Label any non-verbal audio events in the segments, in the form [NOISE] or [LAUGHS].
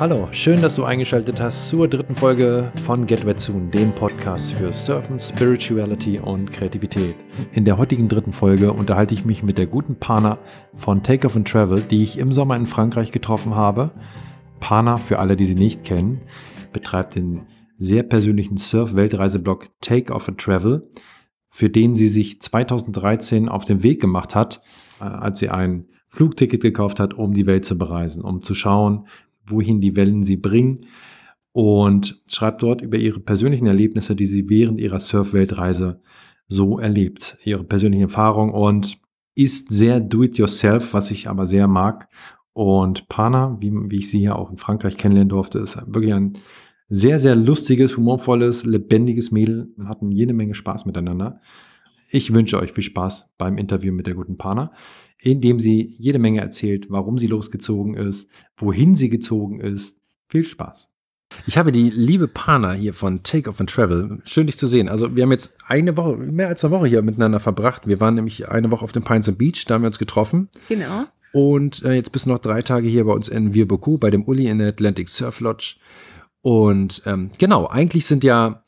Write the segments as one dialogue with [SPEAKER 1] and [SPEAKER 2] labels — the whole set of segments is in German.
[SPEAKER 1] Hallo, schön, dass du eingeschaltet hast zur dritten Folge von Get Wet Soon, dem Podcast für Surfen, Spirituality und Kreativität. In der heutigen dritten Folge unterhalte ich mich mit der guten Pana von Take Off and Travel, die ich im Sommer in Frankreich getroffen habe. Pana, für alle, die sie nicht kennen, betreibt den sehr persönlichen Surf-Weltreiseblog Take Off and Travel, für den sie sich 2013 auf den Weg gemacht hat, äh, als sie ein Flugticket gekauft hat, um die Welt zu bereisen, um zu schauen, wohin die Wellen sie bringen und schreibt dort über ihre persönlichen Erlebnisse, die sie während ihrer Surf-Weltreise so erlebt, ihre persönliche Erfahrung und ist sehr do-it-yourself, was ich aber sehr mag. Und Pana, wie, wie ich sie hier auch in Frankreich kennenlernen durfte, ist wirklich ein sehr, sehr lustiges, humorvolles, lebendiges Mädel. Wir hatten jede Menge Spaß miteinander. Ich wünsche euch viel Spaß beim Interview mit der guten Pana in dem sie jede Menge erzählt, warum sie losgezogen ist, wohin sie gezogen ist. Viel Spaß. Ich habe die liebe Pana hier von Take Off and Travel. Schön, dich zu sehen. Also, wir haben jetzt eine Woche, mehr als eine Woche hier miteinander verbracht. Wir waren nämlich eine Woche auf dem Pines and Beach, da haben wir uns getroffen.
[SPEAKER 2] Genau.
[SPEAKER 1] Und äh, jetzt bist du noch drei Tage hier bei uns in Virboku, bei dem Uli in der Atlantic Surf Lodge. Und ähm, genau, eigentlich sind ja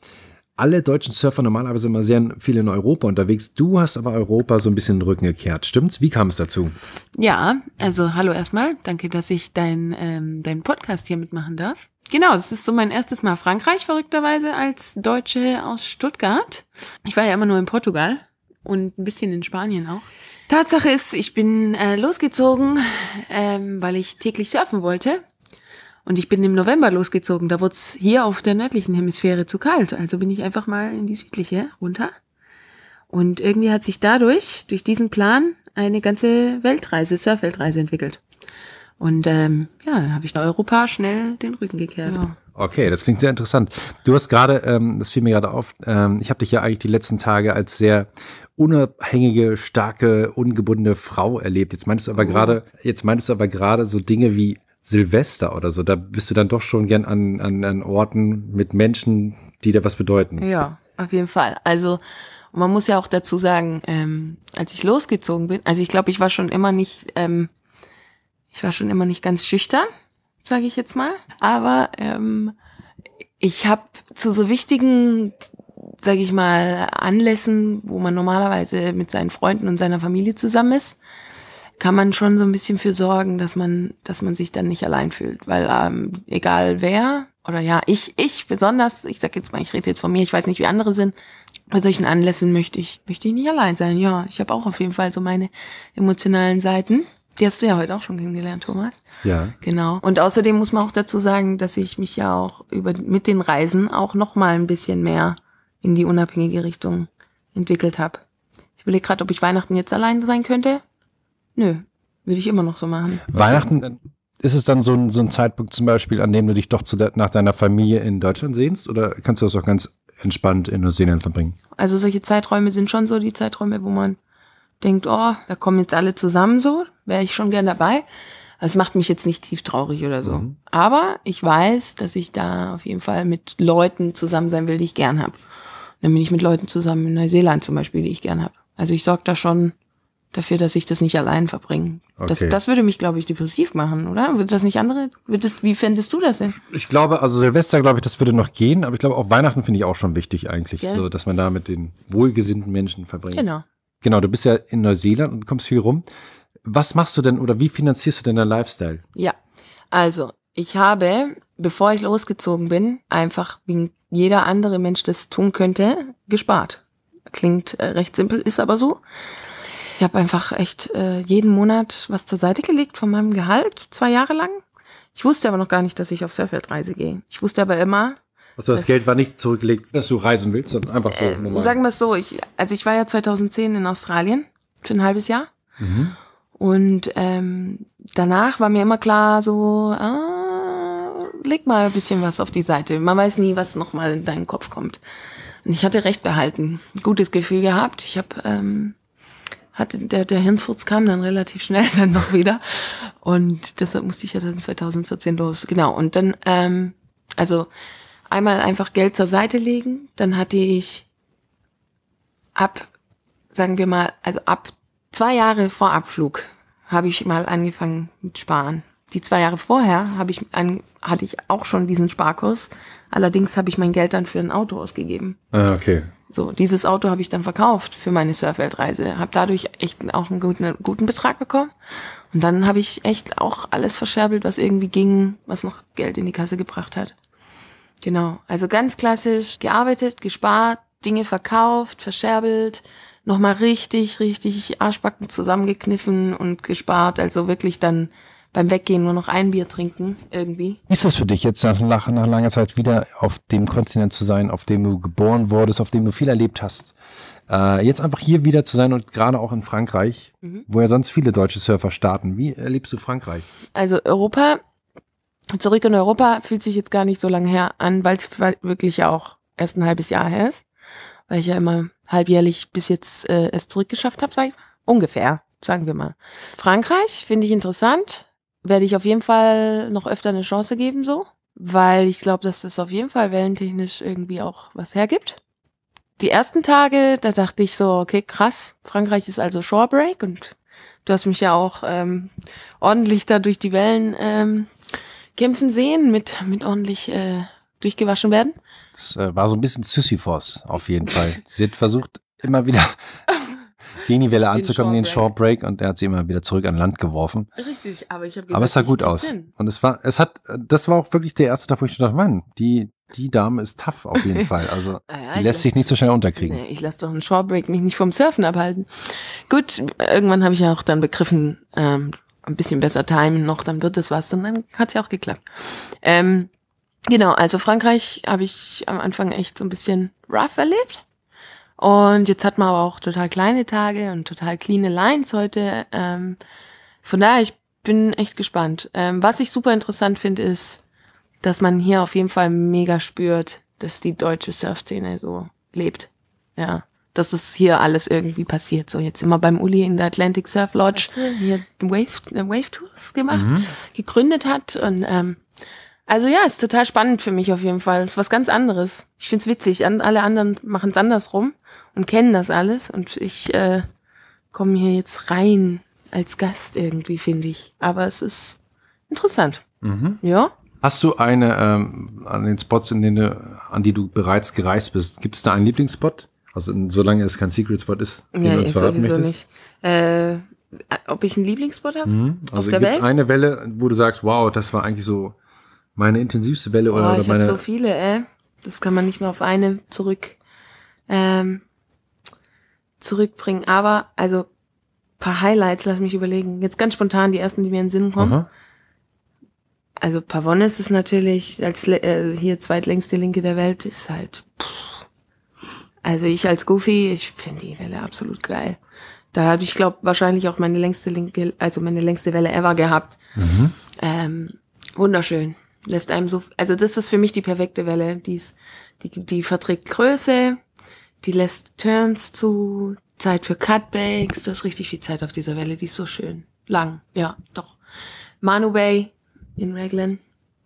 [SPEAKER 1] alle deutschen Surfer normalerweise immer sehr viel in Europa unterwegs. Du hast aber Europa so ein bisschen den Rücken gekehrt. Stimmt's? Wie kam es dazu?
[SPEAKER 2] Ja, also hallo erstmal. Danke, dass ich deinen ähm, dein Podcast hier mitmachen darf. Genau, das ist so mein erstes Mal Frankreich, verrückterweise, als Deutsche aus Stuttgart. Ich war ja immer nur in Portugal und ein bisschen in Spanien auch. Tatsache ist, ich bin äh, losgezogen, ähm, weil ich täglich surfen wollte und ich bin im November losgezogen. Da wurde es hier auf der nördlichen Hemisphäre zu kalt. Also bin ich einfach mal in die südliche runter. Und irgendwie hat sich dadurch, durch diesen Plan, eine ganze Weltreise, Surfweltreise entwickelt. Und ähm, ja, dann habe ich nach Europa schnell den Rücken gekehrt. Ja.
[SPEAKER 1] Okay, das klingt sehr interessant. Du hast gerade, ähm, das fiel mir gerade auf, ähm, ich habe dich ja eigentlich die letzten Tage als sehr unabhängige, starke, ungebundene Frau erlebt. Jetzt meintest du aber oh. gerade, jetzt meintest du aber gerade so Dinge wie Silvester oder so. Da bist du dann doch schon gern an, an, an Orten mit Menschen, die dir was bedeuten.
[SPEAKER 2] Ja, auf jeden Fall. Also man muss ja auch dazu sagen, ähm, als ich losgezogen bin, also ich glaube, ich war schon immer nicht, ähm, ich war schon immer nicht ganz schüchtern, sage ich jetzt mal. Aber ähm, ich habe zu so wichtigen, sage ich mal, Anlässen, wo man normalerweise mit seinen Freunden und seiner Familie zusammen ist, kann man schon so ein bisschen für sorgen, dass man, dass man sich dann nicht allein fühlt. Weil ähm, egal wer, oder ja, ich, ich besonders, ich sag jetzt mal, ich rede jetzt von mir, ich weiß nicht, wie andere sind, bei solchen Anlässen möchte ich, möchte ich nicht allein sein. Ja, ich habe auch auf jeden Fall so meine emotionalen Seiten. Die hast du ja heute auch schon kennengelernt, Thomas.
[SPEAKER 1] Ja.
[SPEAKER 2] Genau. Und außerdem muss man auch dazu sagen, dass ich mich ja auch über mit den Reisen auch noch mal ein bisschen mehr in die unabhängige Richtung entwickelt habe. Ich überlege gerade, ob ich Weihnachten jetzt allein sein könnte. Nö, würde ich immer noch so machen.
[SPEAKER 1] Weihnachten ist es dann so ein, so ein Zeitpunkt zum Beispiel, an dem du dich doch zu de nach deiner Familie in Deutschland sehnst oder kannst du das auch ganz entspannt in Neuseeland verbringen?
[SPEAKER 2] Also solche Zeiträume sind schon so die Zeiträume, wo man denkt, oh, da kommen jetzt alle zusammen so, wäre ich schon gern dabei. Das macht mich jetzt nicht tief traurig oder so. Mhm. Aber ich weiß, dass ich da auf jeden Fall mit Leuten zusammen sein will, die ich gern habe. Dann bin ich mit Leuten zusammen in Neuseeland zum Beispiel, die ich gern habe. Also ich sorge da schon dafür, dass ich das nicht allein verbringe. Okay. Das, das würde mich, glaube ich, depressiv machen, oder? Würde das nicht andere? Das, wie fändest du das denn?
[SPEAKER 1] Ich glaube, also Silvester, glaube ich, das würde noch gehen, aber ich glaube, auch Weihnachten finde ich auch schon wichtig eigentlich, ja. so, dass man da mit den wohlgesinnten Menschen verbringt.
[SPEAKER 2] Genau.
[SPEAKER 1] Genau, du bist ja in Neuseeland und kommst viel rum. Was machst du denn oder wie finanzierst du denn deinen Lifestyle?
[SPEAKER 2] Ja, also ich habe, bevor ich losgezogen bin, einfach wie jeder andere Mensch das tun könnte, gespart. Klingt äh, recht simpel, ist aber so. Ich habe einfach echt äh, jeden Monat was zur Seite gelegt von meinem Gehalt, zwei Jahre lang. Ich wusste aber noch gar nicht, dass ich auf Surfweltreise gehe. Ich wusste aber immer.
[SPEAKER 1] Also das Geld war nicht zurückgelegt, dass du reisen willst, sondern einfach so
[SPEAKER 2] äh,
[SPEAKER 1] normal.
[SPEAKER 2] Sagen wir es so, ich, also ich war ja 2010 in Australien für ein halbes Jahr. Mhm. Und ähm, danach war mir immer klar, so, ah, leg mal ein bisschen was auf die Seite. Man weiß nie, was nochmal in deinen Kopf kommt. Und ich hatte recht behalten, gutes Gefühl gehabt. Ich habe ähm, hatte der, der Hirnfurz kam dann relativ schnell [LAUGHS] dann noch wieder. Und deshalb musste ich ja dann 2014 los. Genau. Und dann, ähm, also einmal einfach Geld zur Seite legen. Dann hatte ich ab, sagen wir mal, also ab zwei Jahre vor Abflug habe ich mal angefangen mit Sparen. die zwei Jahre vorher habe ich an, hatte ich auch schon diesen Sparkurs. Allerdings habe ich mein Geld dann für ein Auto ausgegeben.
[SPEAKER 1] Ah, okay.
[SPEAKER 2] So, dieses Auto habe ich dann verkauft für meine Surfweltreise. Habe dadurch echt auch einen guten, guten Betrag bekommen. Und dann habe ich echt auch alles verscherbelt, was irgendwie ging, was noch Geld in die Kasse gebracht hat. Genau. Also ganz klassisch gearbeitet, gespart, Dinge verkauft, verscherbelt, nochmal richtig, richtig Arschbacken zusammengekniffen und gespart. Also wirklich dann beim Weggehen nur noch ein Bier trinken, irgendwie.
[SPEAKER 1] Wie ist das für dich jetzt nach, nach, nach langer Zeit wieder auf dem Kontinent zu sein, auf dem du geboren wurdest, auf dem du viel erlebt hast? Äh, jetzt einfach hier wieder zu sein und gerade auch in Frankreich, mhm. wo ja sonst viele deutsche Surfer starten. Wie erlebst du Frankreich?
[SPEAKER 2] Also Europa, zurück in Europa fühlt sich jetzt gar nicht so lange her an, weil es wirklich auch erst ein halbes Jahr her ist, weil ich ja immer halbjährlich bis jetzt äh, es zurückgeschafft habe, sag ich mal. Ungefähr, sagen wir mal. Frankreich finde ich interessant werde ich auf jeden Fall noch öfter eine Chance geben, so. Weil ich glaube, dass das auf jeden Fall wellentechnisch irgendwie auch was hergibt. Die ersten Tage, da dachte ich so, okay, krass, Frankreich ist also Shorebreak und du hast mich ja auch ähm, ordentlich da durch die Wellen ähm, kämpfen sehen, mit, mit ordentlich äh, durchgewaschen werden.
[SPEAKER 1] Das äh, war so ein bisschen Sisyphos auf jeden Fall. Sie hat versucht, immer wieder [LAUGHS] gegen die Welle anzukommen, den Short Break und er hat sie immer wieder zurück an Land geworfen.
[SPEAKER 2] Richtig, aber ich habe
[SPEAKER 1] gesagt, Aber es sah gut aus. Sinn. Und es war, es hat, das war auch wirklich der erste Tag, wo ich dachte, Mann, die, die Dame ist tough auf jeden [LAUGHS] Fall. Also ja, die lässt sich nicht so schnell unterkriegen.
[SPEAKER 2] Nee, ich lasse doch einen Short Break mich nicht vom Surfen abhalten. Gut, irgendwann habe ich ja auch dann begriffen, ähm, ein bisschen besser timen noch, dann wird es was. Und dann hat es ja auch geklappt. Ähm, genau, also Frankreich habe ich am Anfang echt so ein bisschen rough erlebt. Und jetzt hat man aber auch total kleine Tage und total clean Lines heute. Ähm, von daher, ich bin echt gespannt. Ähm, was ich super interessant finde, ist, dass man hier auf jeden Fall mega spürt, dass die deutsche Surfszene so lebt. Ja. Dass es hier alles irgendwie passiert. So, jetzt immer beim Uli in der Atlantic Surf Lodge hier Wave, äh, Wave Tours gemacht, mhm. gegründet hat. Und ähm, also ja, ist total spannend für mich auf jeden Fall. Ist was ganz anderes. Ich find's witzig. alle anderen machen es andersrum und kennen das alles. Und ich äh, komme hier jetzt rein als Gast irgendwie, finde ich. Aber es ist interessant. Mhm. Ja.
[SPEAKER 1] Hast du eine ähm, an den Spots, in denen du, an die du bereits gereist bist, gibt es da einen Lieblingsspot? Also solange es kein Secret Spot ist,
[SPEAKER 2] den ja, du uns verraten sowieso möchtest? nicht. Äh, ob ich einen Lieblingsspot habe? Mhm.
[SPEAKER 1] Also gibt es eine Welle, wo du sagst, wow, das war eigentlich so meine intensivste Welle oder, oh,
[SPEAKER 2] ich
[SPEAKER 1] meine.
[SPEAKER 2] so viele, äh. Das kann man nicht nur auf eine zurück ähm, zurückbringen. Aber, also, paar Highlights, lass mich überlegen. Jetzt ganz spontan die ersten, die mir in den Sinn kommen. Aha. Also Pavones ist natürlich als äh, hier zweitlängste Linke der Welt, ist halt. Pff. Also ich als Goofy, ich finde die Welle absolut geil. Da hatte ich glaube wahrscheinlich auch meine längste linke, also meine längste Welle ever gehabt. Mhm. Ähm, wunderschön. Lässt einem so, also das ist für mich die perfekte Welle. Die, ist, die, die verträgt Größe, die lässt Turns zu, Zeit für Cutbacks. Du hast richtig viel Zeit auf dieser Welle. Die ist so schön. Lang, ja, doch. Manu Bay in Raglan,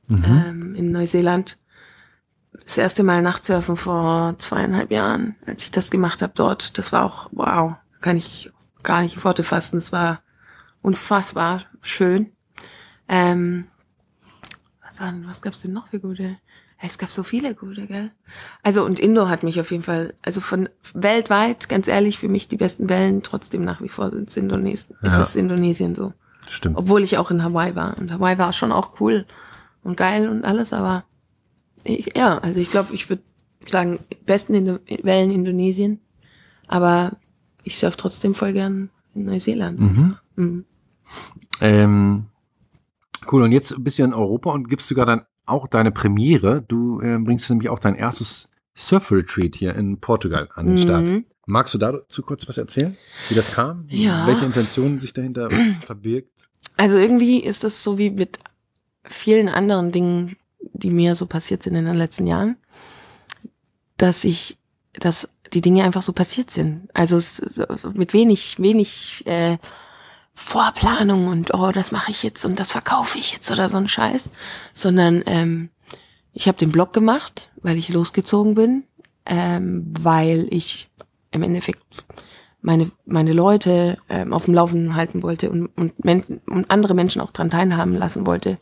[SPEAKER 2] mhm. ähm, in Neuseeland. Das erste Mal Nachtsurfen vor zweieinhalb Jahren, als ich das gemacht habe dort. Das war auch, wow, kann ich gar nicht in Worte fassen. Es war unfassbar schön. Ähm, was, war, was gab's denn noch für gute? Es gab so viele gute, gell? Also und Indo hat mich auf jeden Fall, also von weltweit, ganz ehrlich, für mich die besten Wellen trotzdem nach wie vor sind Indonesien. Ja. Ist es Indonesien so.
[SPEAKER 1] Stimmt.
[SPEAKER 2] Obwohl ich auch in Hawaii war. Und Hawaii war schon auch cool und geil und alles, aber ich, ja, also ich glaube, ich würde sagen, besten Indo Wellen Indonesien. Aber ich surf trotzdem voll gern in Neuseeland. Mhm. Mhm.
[SPEAKER 1] Ähm, cool, und jetzt bist du in Europa und gibst sogar dann auch deine Premiere. Du äh, bringst nämlich auch dein erstes Surf-Retreat hier in Portugal an den Start. Mhm. Magst du dazu kurz was erzählen, wie das kam?
[SPEAKER 2] Ja.
[SPEAKER 1] Welche Intentionen sich dahinter [CLEARS THROAT] verbirgt?
[SPEAKER 2] Also irgendwie ist das so wie mit vielen anderen Dingen, die mir so passiert sind in den letzten Jahren, dass ich, dass die Dinge einfach so passiert sind. Also mit wenig, wenig äh, Vorplanung und oh, das mache ich jetzt und das verkaufe ich jetzt oder so ein Scheiß, sondern ähm, ich habe den Blog gemacht, weil ich losgezogen bin, ähm, weil ich im Endeffekt meine, meine Leute ähm, auf dem Laufenden halten wollte und, und, Men und andere Menschen auch dran teilhaben lassen wollte,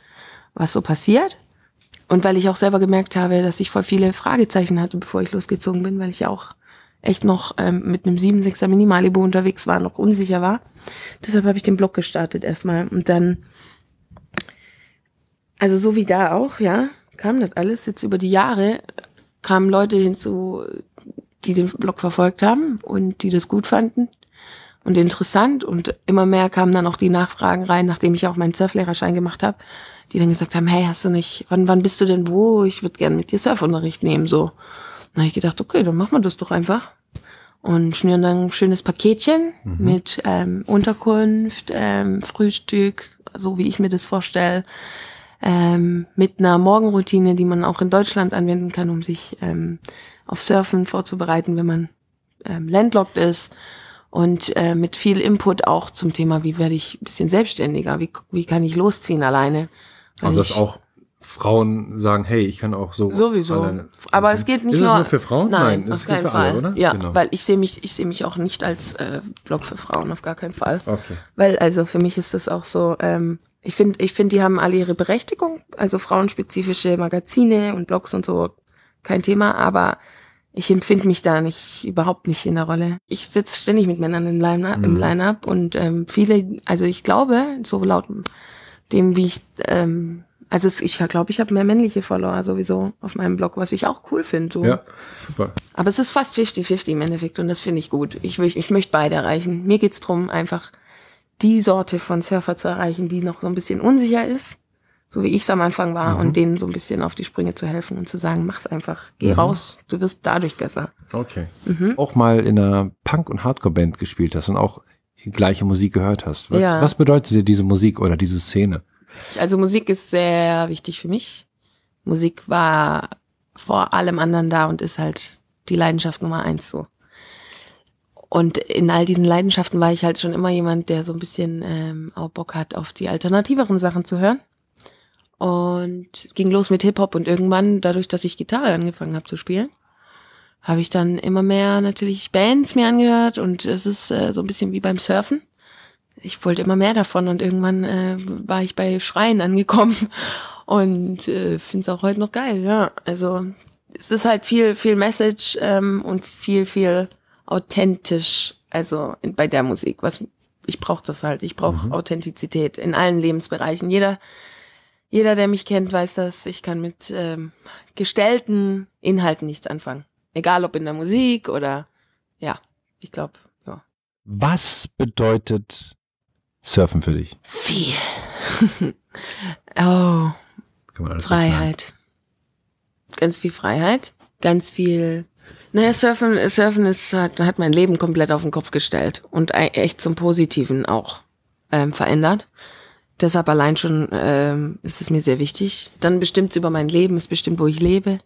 [SPEAKER 2] was so passiert. Und weil ich auch selber gemerkt habe, dass ich voll viele Fragezeichen hatte, bevor ich losgezogen bin, weil ich ja auch echt noch ähm, mit einem 7,6er Minimalibo unterwegs war, noch unsicher war. Deshalb habe ich den Blog gestartet erstmal. Und dann, also so wie da auch, ja, kam das alles jetzt über die Jahre, kamen Leute hinzu, die den Blog verfolgt haben und die das gut fanden und interessant. Und immer mehr kamen dann auch die Nachfragen rein, nachdem ich auch meinen Surflehrerschein gemacht habe, die dann gesagt haben, hey, hast du nicht, wann, wann bist du denn wo? Ich würde gerne mit dir Surfunterricht nehmen, so. Dann habe ich gedacht, okay, dann machen wir das doch einfach. Und schnüren dann ein schönes Paketchen mhm. mit ähm, Unterkunft, ähm, Frühstück, so wie ich mir das vorstelle, ähm, mit einer Morgenroutine, die man auch in Deutschland anwenden kann, um sich ähm, auf Surfen vorzubereiten, wenn man ähm, landlocked ist. Und äh, mit viel Input auch zum Thema, wie werde ich ein bisschen selbstständiger, wie, wie kann ich losziehen alleine.
[SPEAKER 1] Also dass auch Frauen sagen, hey, ich kann auch so.
[SPEAKER 2] Sowieso. Alleine. Aber es geht nicht
[SPEAKER 1] ist
[SPEAKER 2] nur.
[SPEAKER 1] Es nur für Frauen?
[SPEAKER 2] Nein,
[SPEAKER 1] Nein
[SPEAKER 2] auf keinen Fall. Alle, oder? Ja, genau. weil ich sehe mich, ich sehe mich auch nicht als äh, Blog für Frauen, auf gar keinen Fall.
[SPEAKER 1] Okay.
[SPEAKER 2] Weil also für mich ist das auch so. Ähm, ich finde, ich finde, die haben alle ihre Berechtigung. Also frauenspezifische Magazine und Blogs und so, kein Thema. Aber ich empfinde mich da nicht überhaupt nicht in der Rolle. Ich sitze ständig mit Männern im Line-up mhm. Line und ähm, viele, also ich glaube, so laut dem, wie ich, ähm, also es, ich glaube, ich habe mehr männliche Follower sowieso auf meinem Blog, was ich auch cool finde. So.
[SPEAKER 1] Ja, super.
[SPEAKER 2] Aber es ist fast 50-50 im Endeffekt und das finde ich gut. Ich, ich, ich möchte beide erreichen. Mir geht's drum, einfach die Sorte von Surfer zu erreichen, die noch so ein bisschen unsicher ist, so wie ich es am Anfang war, mhm. und denen so ein bisschen auf die Sprünge zu helfen und zu sagen, mach's einfach, geh mhm. raus, du wirst dadurch besser.
[SPEAKER 1] Okay. Mhm. Auch mal in einer Punk- und Hardcore-Band gespielt hast und auch gleiche Musik gehört hast. Was, ja. was bedeutet dir diese Musik oder diese Szene?
[SPEAKER 2] Also Musik ist sehr wichtig für mich. Musik war vor allem anderen da und ist halt die Leidenschaft Nummer eins so. Und in all diesen Leidenschaften war ich halt schon immer jemand, der so ein bisschen ähm, auch Bock hat, auf die alternativeren Sachen zu hören. Und ging los mit Hip-Hop und irgendwann, dadurch, dass ich Gitarre angefangen habe zu spielen, habe ich dann immer mehr natürlich Bands mir angehört und es ist äh, so ein bisschen wie beim Surfen. Ich wollte immer mehr davon und irgendwann äh, war ich bei Schreien angekommen [LAUGHS] und äh, finde es auch heute noch geil, ja. Also es ist halt viel, viel Message ähm, und viel, viel authentisch, also in, bei der Musik. Was ich brauche das halt. Ich brauche mhm. Authentizität in allen Lebensbereichen. Jeder, jeder, der mich kennt, weiß das. Ich kann mit ähm, gestellten Inhalten nichts anfangen. Egal ob in der Musik oder ja, ich glaube, ja.
[SPEAKER 1] Was bedeutet Surfen für dich?
[SPEAKER 2] Viel. [LAUGHS] oh. Freiheit. Ganz viel Freiheit. Ganz viel naja, Surfen, Surfen ist, hat, hat mein Leben komplett auf den Kopf gestellt und echt zum Positiven auch ähm, verändert. Deshalb allein schon ähm, ist es mir sehr wichtig. Dann bestimmt es über mein Leben, es bestimmt, wo ich lebe.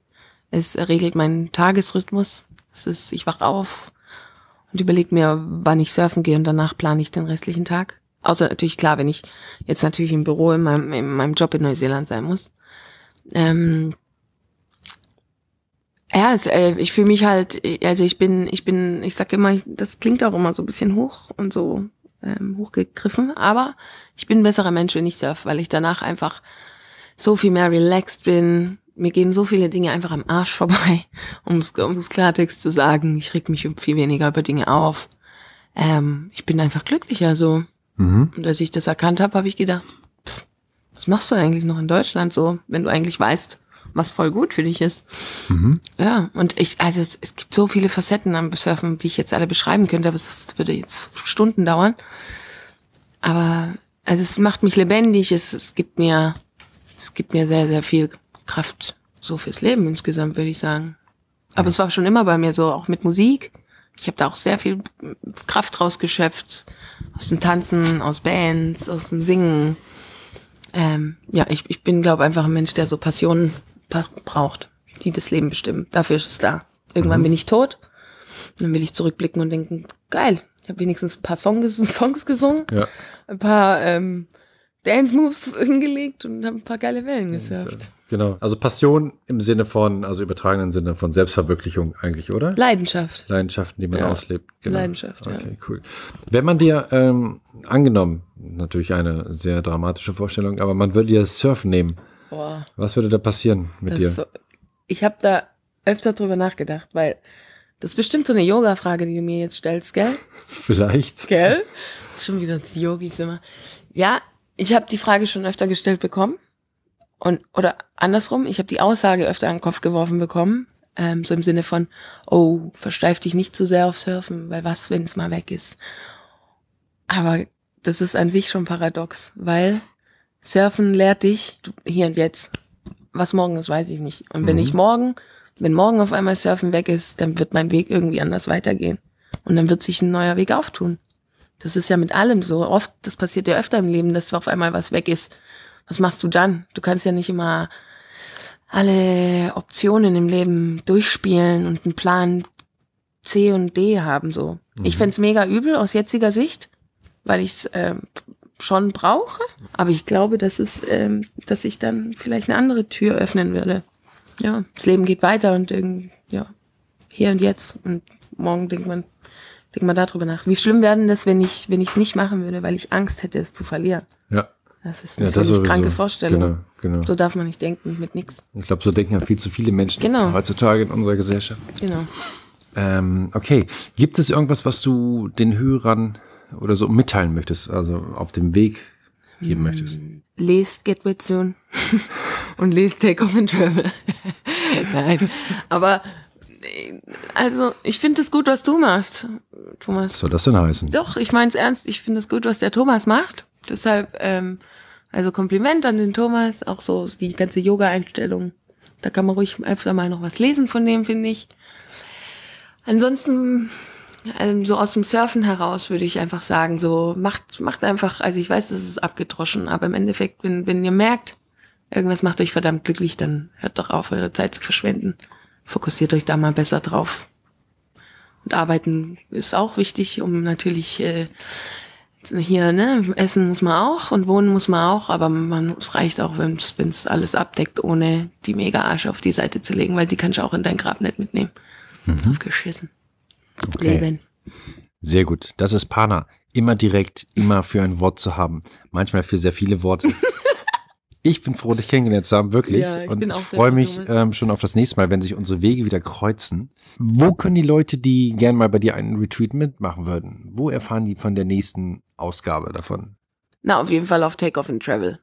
[SPEAKER 2] Es regelt meinen Tagesrhythmus. Es ist, ich wach auf und überlege mir, wann ich surfen gehe und danach plane ich den restlichen Tag. Außer natürlich klar, wenn ich jetzt natürlich im Büro in meinem, in meinem Job in Neuseeland sein muss. Ähm, ja, es, äh, ich fühle mich halt, also ich bin, ich bin, ich sag immer, das klingt auch immer so ein bisschen hoch und so ähm, hochgegriffen, aber ich bin ein besserer Mensch, wenn ich surf, weil ich danach einfach so viel mehr relaxed bin. Mir gehen so viele Dinge einfach am Arsch vorbei, [LAUGHS] um es um Klartext zu sagen. Ich reg mich viel weniger über Dinge auf. Ähm, ich bin einfach glücklicher so. Mhm. Und als ich das erkannt habe, habe ich gedacht, pff, was machst du eigentlich noch in Deutschland so, wenn du eigentlich weißt, was voll gut für dich ist. Mhm. Ja, und ich, also es, es, gibt so viele Facetten am Surfen, die ich jetzt alle beschreiben könnte, aber es würde jetzt Stunden dauern. Aber also es macht mich lebendig, es, es gibt mir, es gibt mir sehr, sehr viel Kraft so fürs Leben insgesamt, würde ich sagen. Aber ja. es war schon immer bei mir so, auch mit Musik. Ich habe da auch sehr viel Kraft rausgeschöpft. Aus dem Tanzen, aus Bands, aus dem Singen. Ähm, ja, ich, ich bin, glaube einfach ein Mensch, der so Passionen braucht, die das Leben bestimmen. Dafür ist es da. Irgendwann mhm. bin ich tot. Und dann will ich zurückblicken und denken, geil, ich habe wenigstens ein paar Songs, Songs gesungen,
[SPEAKER 1] ja.
[SPEAKER 2] ein paar ähm, Dance Moves [LAUGHS] hingelegt und habe ein paar geile Wellen gesurft.
[SPEAKER 1] Genau. Also Passion im Sinne von, also übertragenen Sinne von Selbstverwirklichung eigentlich, oder?
[SPEAKER 2] Leidenschaft.
[SPEAKER 1] Leidenschaften, die man
[SPEAKER 2] Ja.
[SPEAKER 1] auslebt. Genau.
[SPEAKER 2] Leidenschaft, ja.
[SPEAKER 1] Okay, cool. Wenn man dir, ähm, angenommen, natürlich eine sehr dramatische Vorstellung, aber man würde dir das Surfen nehmen.
[SPEAKER 2] Boah,
[SPEAKER 1] Was würde da passieren mit
[SPEAKER 2] das
[SPEAKER 1] dir?
[SPEAKER 2] so, ich habe da öfter drüber nachgedacht, weil das ist bestimmt so eine Yoga-Frage, die du mir jetzt stellst, gell? [LAUGHS]
[SPEAKER 1] Vielleicht.
[SPEAKER 2] Gell? Das ist schon wieder die Yogis immer. Ja, ich habe die Frage schon öfter gestellt bekommen. Und, oder andersrum, ich habe die Aussage öfter an den Kopf geworfen bekommen. Ähm, so im Sinne von, oh, versteif dich nicht zu sehr auf Surfen, weil was, wenn es mal weg ist. Aber das ist an sich schon paradox, weil Surfen lehrt dich, du, hier und jetzt. Was morgen ist, weiß ich nicht. Und wenn
[SPEAKER 1] Mhm.
[SPEAKER 2] ich morgen, wenn morgen auf einmal Surfen weg ist, dann wird mein Weg irgendwie anders weitergehen. Und dann wird sich ein neuer Weg auftun. Das ist ja mit allem so. Oft, das passiert ja öfter im Leben, dass auf einmal was weg ist. Was machst du dann? Du kannst ja nicht immer alle Optionen im Leben durchspielen und einen Plan C und D haben so. Ich fänd's mega übel aus jetziger Sicht, weil ich es ähm, schon brauche. Aber ich glaube, dass es, ähm, dass ich dann vielleicht eine andere Tür öffnen würde. Ja, das Leben geht weiter und irgend, ja, hier und jetzt und morgen denkt man, denkt man darüber nach. Wie schlimm wäre denn das, wenn ich, wenn ich es nicht machen würde, weil ich Angst hätte, es zu verlieren?
[SPEAKER 1] Ja.
[SPEAKER 2] Das ist eine
[SPEAKER 1] Ja, das
[SPEAKER 2] kranke Vorstellung.
[SPEAKER 1] Genau, genau.
[SPEAKER 2] So darf man nicht denken, mit nix.
[SPEAKER 1] Ich glaube, so denken ja viel zu viele Menschen
[SPEAKER 2] Genau.
[SPEAKER 1] heutzutage in unserer Gesellschaft.
[SPEAKER 2] Genau.
[SPEAKER 1] Ähm, okay. Gibt es irgendwas, was du den Hörern oder so mitteilen möchtest, also auf dem Weg geben möchtest?
[SPEAKER 2] Lest Get Wet Soon [LAUGHS] und lest Take Off and Travel. [LAUGHS] Nein, aber also ich finde es gut, was du machst, Thomas.
[SPEAKER 1] Was soll das denn heißen?
[SPEAKER 2] Doch, ich meine es ernst. Ich finde es gut, was der Thomas macht. Deshalb, ähm, also Kompliment an den Thomas, auch so die ganze Yoga-Einstellung. Da kann man ruhig öfter mal noch was lesen von dem, finde ich. Ansonsten, ähm, so aus dem Surfen heraus würde ich einfach sagen, so macht, macht einfach, also ich weiß, das ist abgedroschen, aber im Endeffekt, wenn, wenn ihr merkt, irgendwas macht euch verdammt glücklich, dann hört doch auf, eure Zeit zu verschwenden. Fokussiert euch da mal besser drauf. Und arbeiten ist auch wichtig, um natürlich äh, hier, ne, essen muss man auch und wohnen muss man auch, aber man, es reicht auch, wenn es alles abdeckt, ohne die mega Arsch auf die Seite zu legen, weil die kannst du auch in dein Grab nicht mitnehmen. Drauf geschissen.
[SPEAKER 1] Okay.
[SPEAKER 2] Leben.
[SPEAKER 1] Sehr gut. Das ist Pana. Immer direkt, immer für ein Wort zu haben. Manchmal für sehr viele Worte. [LAUGHS] Ich bin froh, dich kennengelernt zu haben, wirklich.
[SPEAKER 2] Ja, ich
[SPEAKER 1] und
[SPEAKER 2] bin
[SPEAKER 1] ich freue mich ähm, schon auf das nächste Mal, wenn sich unsere Wege wieder kreuzen. Wo können die Leute, die gern mal bei dir einen Retreat mitmachen würden, wo erfahren die von der nächsten Ausgabe davon?
[SPEAKER 2] Na, auf jeden Fall auf Take Off and Travel.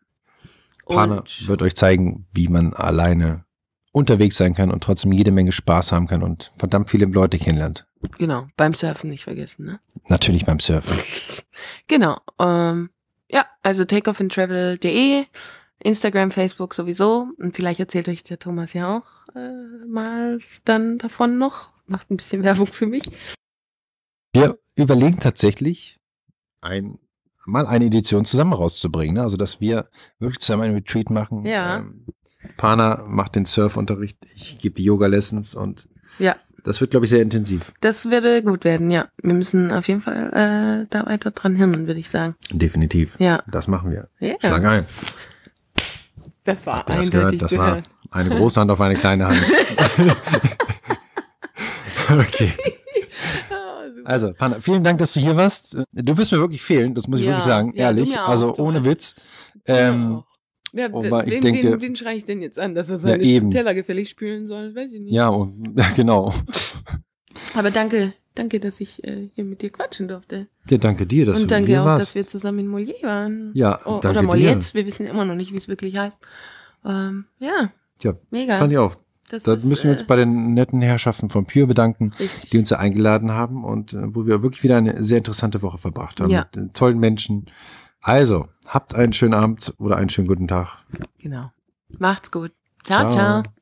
[SPEAKER 1] Pana
[SPEAKER 2] Und
[SPEAKER 1] wird euch zeigen, wie man alleine unterwegs sein kann und trotzdem jede Menge Spaß haben kann und verdammt viele Leute kennenlernt.
[SPEAKER 2] genau, beim Surfen nicht vergessen, ne?
[SPEAKER 1] Natürlich beim Surfen. [LAUGHS]
[SPEAKER 2] Genau. Ähm, ja, also takeoffintravel.de, Instagram, Facebook sowieso. Und vielleicht erzählt euch der Thomas ja auch äh, mal dann davon noch. Macht ein bisschen [LAUGHS] Werbung für mich.
[SPEAKER 1] Wir überlegen tatsächlich, ein, mal eine Edition zusammen rauszubringen. Ne? Also, dass wir wirklich zusammen einen Retreat machen.
[SPEAKER 2] Ja.
[SPEAKER 1] Ähm, Pana macht den Surfunterricht, ich gebe die Yoga-Lessons und
[SPEAKER 2] Ja.
[SPEAKER 1] das wird, glaube ich, sehr intensiv.
[SPEAKER 2] Das würde gut werden, ja. Wir müssen auf jeden Fall äh, da weiter dran hin, würde ich sagen.
[SPEAKER 1] Definitiv.
[SPEAKER 2] Ja.
[SPEAKER 1] Das machen wir.
[SPEAKER 2] Ja.
[SPEAKER 1] Schlag ein.
[SPEAKER 2] Das war
[SPEAKER 1] das gehört? Das war eine große Hand auf eine kleine Hand. [LAUGHS] okay.
[SPEAKER 2] Ah.
[SPEAKER 1] Also, Pana, vielen Dank, dass du hier warst. Du wirst mir wirklich fehlen, das muss ich
[SPEAKER 2] Ja,
[SPEAKER 1] wirklich sagen,
[SPEAKER 2] ja,
[SPEAKER 1] ehrlich.
[SPEAKER 2] auch,
[SPEAKER 1] also ohne. Witz. Ähm,
[SPEAKER 2] ja,
[SPEAKER 1] aber ich
[SPEAKER 2] wen,
[SPEAKER 1] denke-
[SPEAKER 2] wen, wen schreie ich denn jetzt an, dass er seine
[SPEAKER 1] eben.
[SPEAKER 2] Teller gefällig spülen soll? Weiß ich nicht.
[SPEAKER 1] ja, und, [LAUGHS] genau.
[SPEAKER 2] Aber danke, danke, dass ich äh, hier mit dir quatschen durfte.
[SPEAKER 1] Ja, danke dir, dass
[SPEAKER 2] Und
[SPEAKER 1] du
[SPEAKER 2] danke
[SPEAKER 1] hier
[SPEAKER 2] auch,
[SPEAKER 1] warst.
[SPEAKER 2] dass wir zusammen in Mollier waren.
[SPEAKER 1] Ja,
[SPEAKER 2] O
[SPEAKER 1] danke
[SPEAKER 2] oder
[SPEAKER 1] dir.
[SPEAKER 2] Mollietz, wir wissen immer noch nicht, wie es wirklich heißt. Ähm, ja,
[SPEAKER 1] Ja,
[SPEAKER 2] mega.
[SPEAKER 1] fand ich auch.
[SPEAKER 2] Das
[SPEAKER 1] Da
[SPEAKER 2] ist,
[SPEAKER 1] müssen wir uns
[SPEAKER 2] äh,
[SPEAKER 1] bei den netten Herrschaften von Pure bedanken,
[SPEAKER 2] richtig.
[SPEAKER 1] die uns da eingeladen haben und äh, wo wir wirklich wieder eine sehr interessante Woche verbracht haben
[SPEAKER 2] Ja.
[SPEAKER 1] mit äh, tollen Menschen. Also, habt einen schönen Abend oder einen schönen guten Tag.
[SPEAKER 2] Genau. Macht's gut. Ciao,
[SPEAKER 1] Ciao.
[SPEAKER 2] ciao.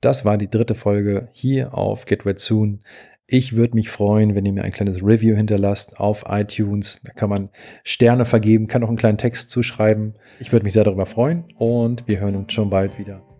[SPEAKER 1] Das war die dritte Folge hier auf Get Wet Soon. Ich würde mich freuen, wenn ihr mir ein kleines Review hinterlasst auf iTunes. Da kann man Sterne vergeben, kann auch einen kleinen Text zuschreiben. Ich würde mich sehr darüber freuen und wir hören uns schon bald wieder.